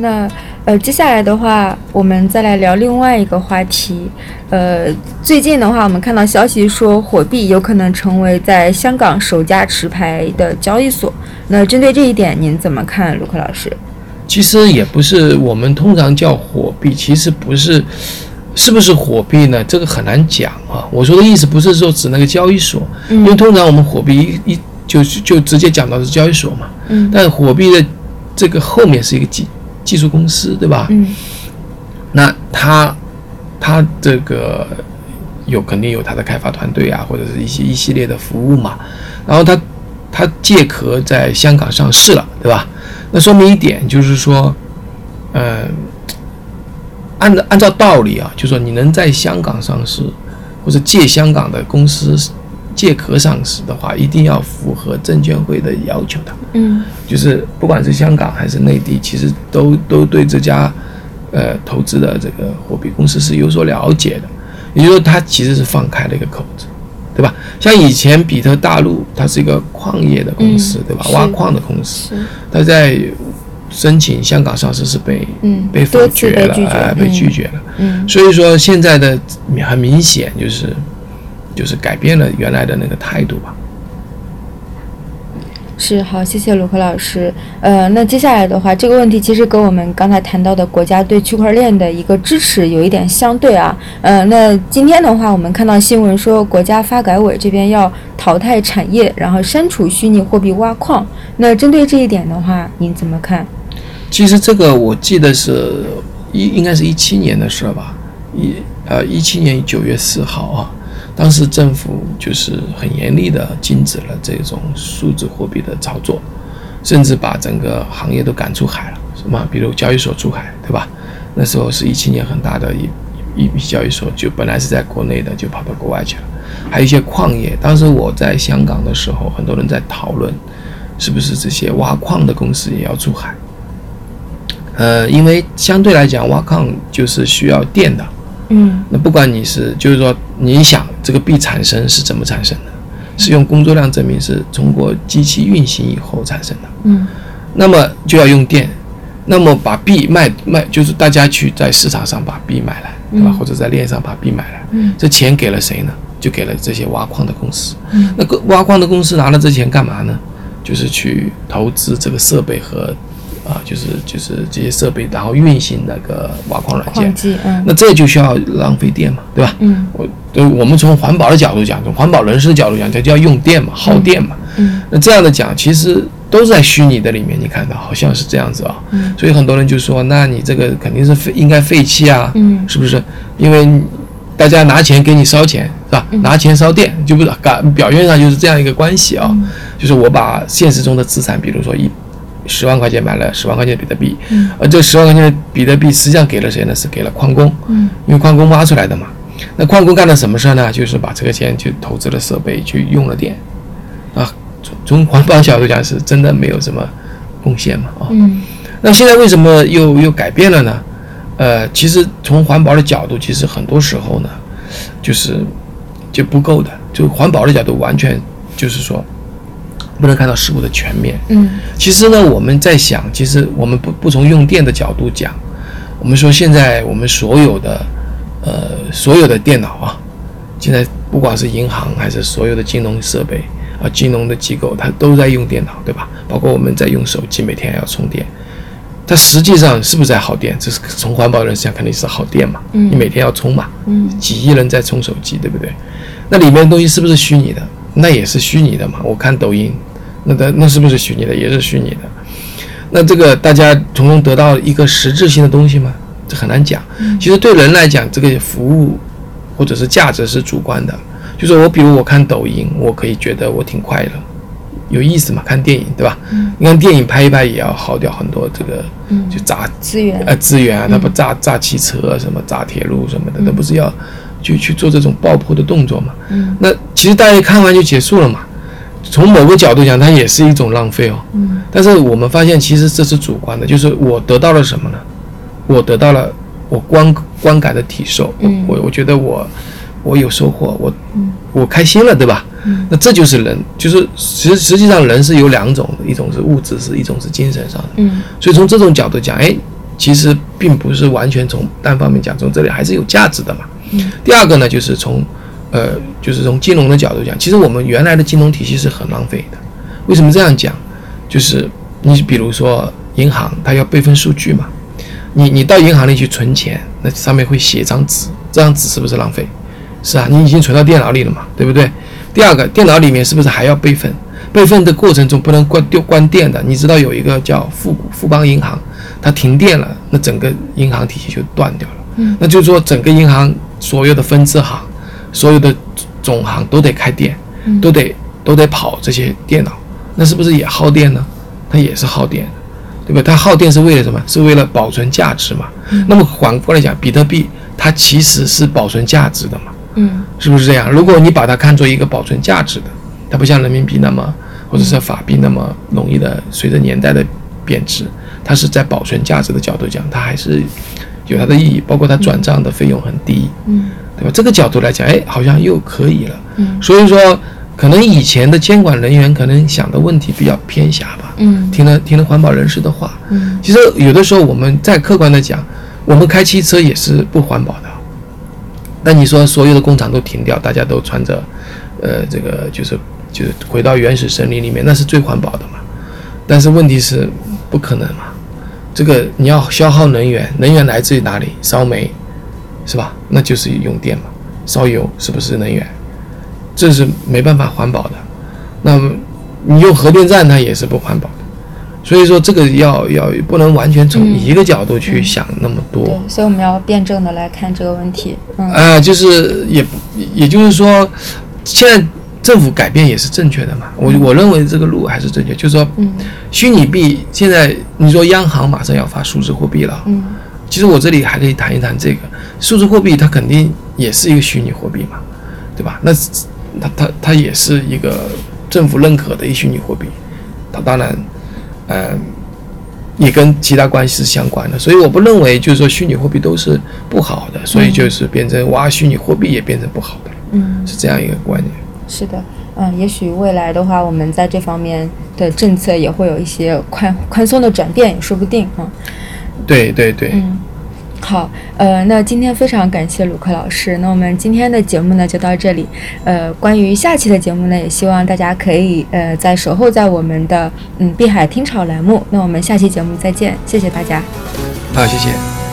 那呃，接下来的话，我们再来聊另外一个话题。呃，最近的话，我们看到消息说，火币有可能成为在香港首家持牌的交易所。那针对这一点，您怎么看，卢克老师？其实也不是，我们通常叫火币，其实不是，是不是火币呢？这个很难讲啊。我说的意思不是说指那个交易所，因为通常我们火币一一就就直接讲到是交易所嘛。嗯。但火币的这个后面是一个技技术公司，对吧？嗯。那他他这个有肯定有他的开发团队啊，或者是一些一系列的服务嘛。然后他他借壳在香港上市了，对吧？那说明一点，就是说，呃，按照按照道理啊，就说你能在香港上市，或者借香港的公司借壳上市的话，一定要符合证监会的要求的。嗯，就是不管是香港还是内地，其实都都对这家呃投资的这个货币公司是有所了解的。也就是说，它其实是放开了一个口子，对吧？像以前比特大陆，它是一个矿业的公司，对吧？挖矿的公司，它在申请香港上市是被嗯被否决了，哎，被拒绝了。嗯，所以说现在的很明显就是就是改变了原来的那个态度吧。是好，谢谢卢克老师。呃，那接下来的话，这个问题其实跟我们刚才谈到的国家对区块链的一个支持有一点相对啊。呃，那今天的话，我们看到新闻说，国家发改委这边要淘汰产业，然后删除虚拟货币挖矿。那针对这一点的话，您怎么看？其实这个我记得是一应该是一七年的事吧，一呃一七年九月四号啊。当时政府就是很严厉的禁止了这种数字货币的操作，甚至把整个行业都赶出海了，什么比如交易所出海，对吧？那时候是一七年很大的一一笔交易所，就本来是在国内的，就跑到国外去了。还有一些矿业，当时我在香港的时候，很多人在讨论，是不是这些挖矿的公司也要出海？呃，因为相对来讲，挖矿就是需要电的。嗯，那不管你是，就是说，你想这个币产生是怎么产生的？是用工作量证明是通过机器运行以后产生的。嗯，那么就要用电，那么把币卖卖，就是大家去在市场上把币买来，对吧？或者在链上把币买来，嗯，这钱给了谁呢？就给了这些挖矿的公司。嗯，那个挖矿的公司拿了这钱干嘛呢？就是去投资这个设备和。啊，就是就是这些设备，然后运行那个挖矿软件，嗯，那这就需要浪费电嘛，对吧？嗯，我，对，我们从环保的角度讲，从环保人士的角度讲，这就要用电嘛，耗电嘛。嗯，那这样的讲，其实都是在虚拟的里面，你看到好像是这样子啊。嗯，所以很多人就说，那你这个肯定是废，应该废弃啊。嗯，是不是？因为大家拿钱给你烧钱，是吧？拿钱烧电，就不是表表面上就是这样一个关系啊。就是我把现实中的资产，比如说一。十万块钱买了十万块钱比特币，而这十万块钱的比特币实际上给了谁呢？是给了矿工，因为矿工挖出来的嘛。那矿工干了什么事呢？就是把这个钱去投资了设备，去用了电，啊，从从环保角度讲是真的没有什么贡献嘛，啊，那现在为什么又又改变了呢？呃，其实从环保的角度，其实很多时候呢，就是就不够的，就环保的角度完全就是说。不能看到事物的全面。嗯，其实呢，我们在想，其实我们不不从用电的角度讲，我们说现在我们所有的呃所有的电脑啊，现在不管是银行还是所有的金融设备啊，金融的机构，它都在用电脑，对吧？包括我们在用手机，每天要充电，它实际上是不是在耗电？这是从环保人士讲，肯定是耗电嘛。嗯，你每天要充嘛。嗯，几亿人在充手机，对不对？那里面的东西是不是虚拟的？那也是虚拟的嘛。我看抖音。那的那是不是虚拟的？也是虚拟的。那这个大家从中得到一个实质性的东西吗？这很难讲。其实对人来讲，这个服务或者是价值是主观的。就是我比如我看抖音，我可以觉得我挺快乐，有意思嘛？看电影对吧？你看电影拍一拍也要耗掉很多这个，就砸资源呃资源啊，它不炸炸汽车什么炸铁路什么的，那不是要去去做这种爆破的动作嘛？那其实大家看完就结束了嘛。从某个角度讲，它也是一种浪费哦。嗯。但是我们发现，其实这是主观的，就是我得到了什么呢？我得到了我观观感的体受。嗯。我我觉得我我有收获，我我开心了，对吧？嗯。那这就是人，就是实实际上人是有两种，一种是物质，是一种是精神上的。嗯。所以从这种角度讲，哎，其实并不是完全从单方面讲，从这里还是有价值的嘛。嗯第二个呢，就是从呃，就是从金融的角度讲，其实我们原来的金融体系是很浪费的。为什么这样讲？就是你比如说银行，它要备份数据嘛，你你到银行里去存钱，那上面会写一张纸，这张纸是不是浪费？是啊，你已经存到电脑里了嘛，对不对？第二个，电脑里面是不是还要备份？备份的过程中不能关丢关电的。你知道有一个叫富富邦银行，它停电了，那整个银行体系就断掉了。嗯，那就是说整个银行所有的分支行、所有的总行都得开店，嗯都得都得跑这些电脑，那是不是也耗电呢？它也是耗电，对吧？它耗电是为了什么？是为了保存价值嘛。那么反过来讲，比特币它其实是保存价值的嘛。嗯是不是这样？如果你把它看作一个保存价值的，它不像人民币那么，或者是法币那么容易的随着年代的贬值，它是在保存价值的角度讲，它还是有它的意义，包括它转账的费用很低，嗯对吧？这个角度来讲，哎，好像又可以了。嗯所以说，可能以前的监管人员可能想的问题比较偏狭吧，嗯听了听了环保人士的话，嗯其实有的时候我们再客观的讲，我们开汽车也是不环保的。那你说所有的工厂都停掉，大家都穿着，呃，这个就是就是回到原始森林里面，那是最环保的嘛。但是问题是不可能嘛，这个你要消耗能源，能源来自于哪里？烧煤，是吧？那就是用电嘛。烧油是不是能源？这是没办法环保的。那么你用核电站，它也是不环保的。所以说这个要要不能完全从嗯一个角度去想那么多。对，所以我们要辩证的来看这个问题。嗯啊、就是也也就是说，现在政府改变也是正确的嘛。我我认为这个路还是正确，就是说，嗯虚拟币现在你说央行马上要发数字货币了，嗯其实我这里还可以谈一谈这个数字货币，它肯定也是一个虚拟货币嘛，对吧？那它它它也是一个政府认可的一虚拟货币，它当然，呃，也跟其他关系是相关的，所以我不认为就是说虚拟货币都是不好的，所以就是变成哇，虚拟货币也变成不好的了，嗯，是这样一个观念。是的。嗯，也许未来的话，我们在这方面的政策也会有一些宽宽松的转变，也说不定啊。对对对，嗯，好，呃，那今天非常感谢鲁克老师，那我们今天的节目呢就到这里。呃，关于下期的节目呢，也希望大家可以呃在守候在我们的嗯碧海听潮栏目。那我们下期节目再见，谢谢大家。好，谢谢。